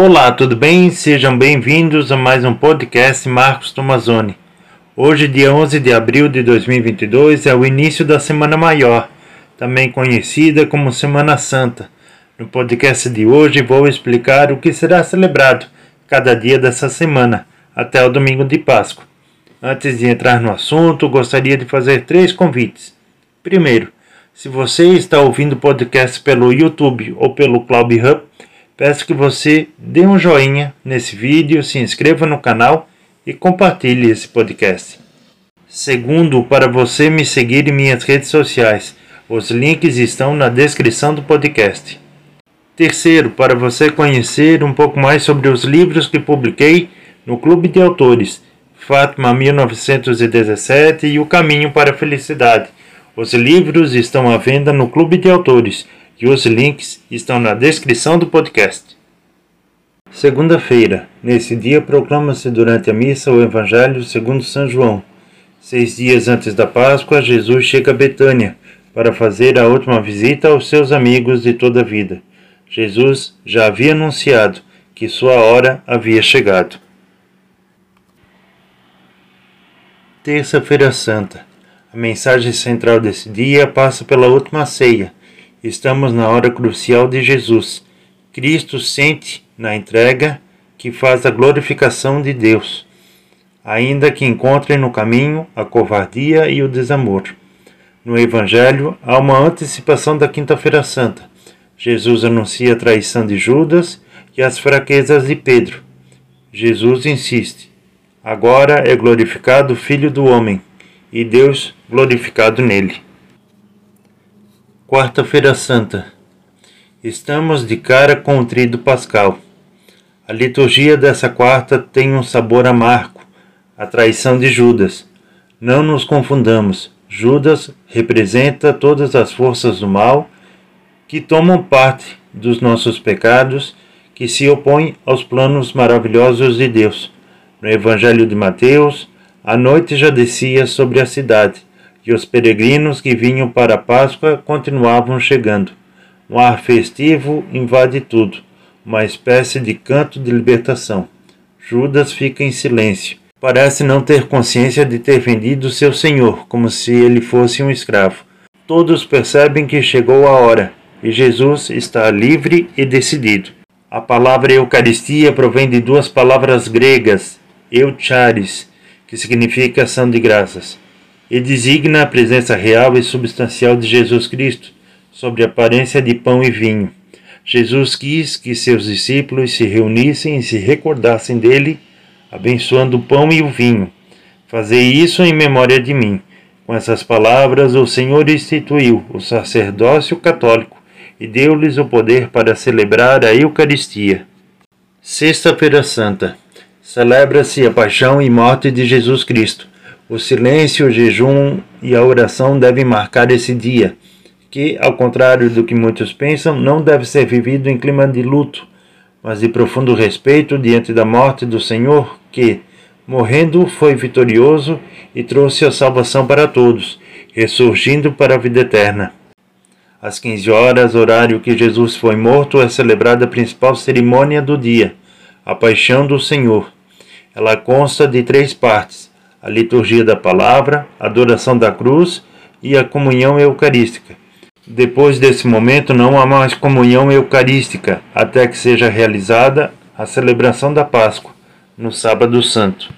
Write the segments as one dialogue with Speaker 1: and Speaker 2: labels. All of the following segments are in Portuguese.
Speaker 1: Olá, tudo bem? Sejam bem-vindos a mais um podcast Marcos Tomazoni. Hoje, dia 11 de abril de 2022, é o início da Semana Maior, também conhecida como Semana Santa. No podcast de hoje, vou explicar o que será celebrado cada dia dessa semana, até o domingo de Páscoa. Antes de entrar no assunto, gostaria de fazer três convites. Primeiro, se você está ouvindo o podcast pelo YouTube ou pelo Cloud Hub, Peço que você dê um joinha nesse vídeo, se inscreva no canal e compartilhe esse podcast. Segundo, para você me seguir em minhas redes sociais, os links estão na descrição do podcast. Terceiro, para você conhecer um pouco mais sobre os livros que publiquei no Clube de Autores, Fátima 1917 e O Caminho para a Felicidade. Os livros estão à venda no Clube de Autores e os links estão na descrição do podcast. Segunda-feira. Nesse dia proclama-se durante a missa o Evangelho segundo São João. Seis dias antes da Páscoa, Jesus chega a Betânia para fazer a última visita aos seus amigos de toda a vida. Jesus já havia anunciado que sua hora havia chegado. Terça-feira Santa. A mensagem central desse dia passa pela última ceia Estamos na hora crucial de Jesus. Cristo sente na entrega que faz a glorificação de Deus, ainda que encontre no caminho a covardia e o desamor. No Evangelho há uma antecipação da Quinta-feira Santa. Jesus anuncia a traição de Judas e as fraquezas de Pedro. Jesus insiste: agora é glorificado o Filho do Homem, e Deus glorificado nele. Quarta-feira Santa. Estamos de cara com o trido pascal. A liturgia dessa quarta tem um sabor amargo, a traição de Judas. Não nos confundamos. Judas representa todas as forças do mal que tomam parte dos nossos pecados, que se opõem aos planos maravilhosos de Deus. No Evangelho de Mateus, a noite já descia sobre a cidade e os peregrinos que vinham para a Páscoa continuavam chegando. Um ar festivo invade tudo, uma espécie de canto de libertação. Judas fica em silêncio. Parece não ter consciência de ter vendido seu senhor, como se ele fosse um escravo. Todos percebem que chegou a hora e Jesus está livre e decidido. A palavra Eucaristia provém de duas palavras gregas, eucharis, que significa ação de graças e designa a presença real e substancial de Jesus Cristo sobre a aparência de pão e vinho. Jesus quis que seus discípulos se reunissem e se recordassem dele, abençoando o pão e o vinho. Fazei isso em memória de mim. Com essas palavras, o Senhor instituiu o sacerdócio católico e deu-lhes o poder para celebrar a Eucaristia. Sexta-feira Santa. Celebra-se a paixão e morte de Jesus Cristo o silêncio, o jejum e a oração devem marcar esse dia, que, ao contrário do que muitos pensam, não deve ser vivido em clima de luto, mas de profundo respeito diante da morte do Senhor, que, morrendo, foi vitorioso e trouxe a salvação para todos, ressurgindo para a vida eterna. Às 15 horas, horário que Jesus foi morto, é celebrada a principal cerimônia do dia, a Paixão do Senhor. Ela consta de três partes a liturgia da palavra, a adoração da cruz e a comunhão eucarística. Depois desse momento não há mais comunhão eucarística até que seja realizada a celebração da Páscoa, no Sábado Santo.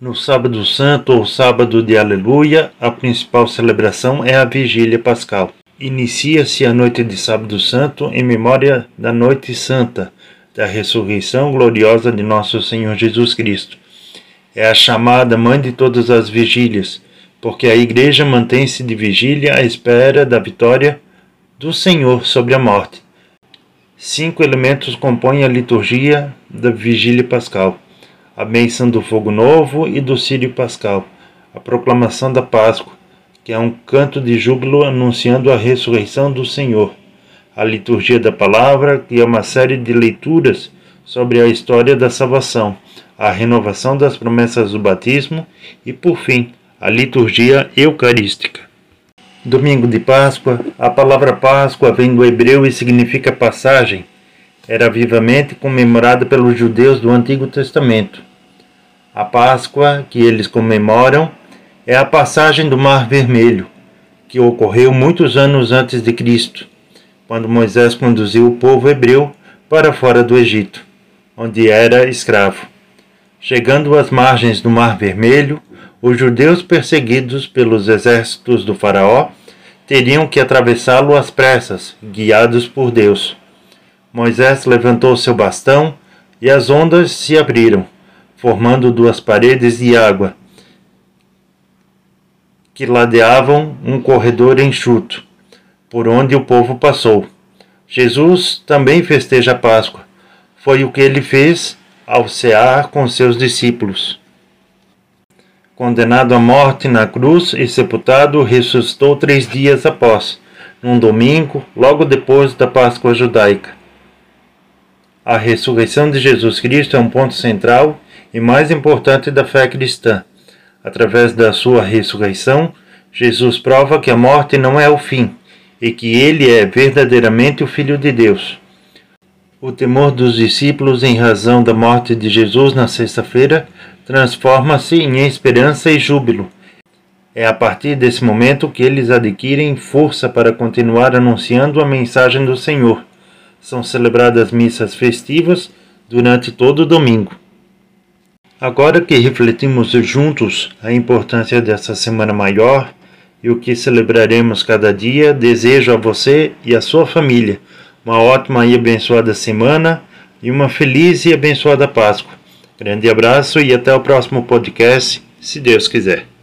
Speaker 1: No Sábado Santo ou Sábado de Aleluia, a principal celebração é a Vigília Pascal. Inicia-se a noite de Sábado Santo em memória da Noite Santa, da ressurreição gloriosa de nosso Senhor Jesus Cristo é a chamada mãe de todas as vigílias, porque a Igreja mantém-se de vigília à espera da vitória do Senhor sobre a morte. Cinco elementos compõem a liturgia da vigília pascal: a bênção do fogo novo e do sírio pascal, a proclamação da Páscoa, que é um canto de júbilo anunciando a ressurreição do Senhor, a liturgia da palavra, que é uma série de leituras sobre a história da salvação a renovação das promessas do batismo e, por fim, a liturgia eucarística. Domingo de Páscoa, a palavra Páscoa vem do hebreu e significa passagem. era vivamente comemorada pelos judeus do Antigo Testamento. A Páscoa que eles comemoram é a passagem do Mar Vermelho, que ocorreu muitos anos antes de Cristo, quando Moisés conduziu o povo hebreu para fora do Egito, onde era escravo. Chegando às margens do Mar Vermelho, os judeus perseguidos pelos exércitos do Faraó teriam que atravessá-lo às pressas, guiados por Deus. Moisés levantou seu bastão e as ondas se abriram, formando duas paredes de água que ladeavam um corredor enxuto, por onde o povo passou. Jesus também festeja a Páscoa. Foi o que ele fez ao cear com seus discípulos. Condenado à morte na cruz e sepultado, ressuscitou três dias após, num domingo, logo depois da Páscoa judaica. A ressurreição de Jesus Cristo é um ponto central e mais importante da fé cristã. Através da sua ressurreição, Jesus prova que a morte não é o fim e que ele é verdadeiramente o Filho de Deus. O temor dos discípulos em razão da morte de Jesus na sexta-feira transforma-se em esperança e júbilo. É a partir desse momento que eles adquirem força para continuar anunciando a mensagem do Senhor. São celebradas missas festivas durante todo o domingo. Agora que refletimos juntos a importância dessa semana maior e o que celebraremos cada dia, desejo a você e a sua família uma ótima e abençoada semana e uma feliz e abençoada Páscoa. Grande abraço e até o próximo podcast, se Deus quiser.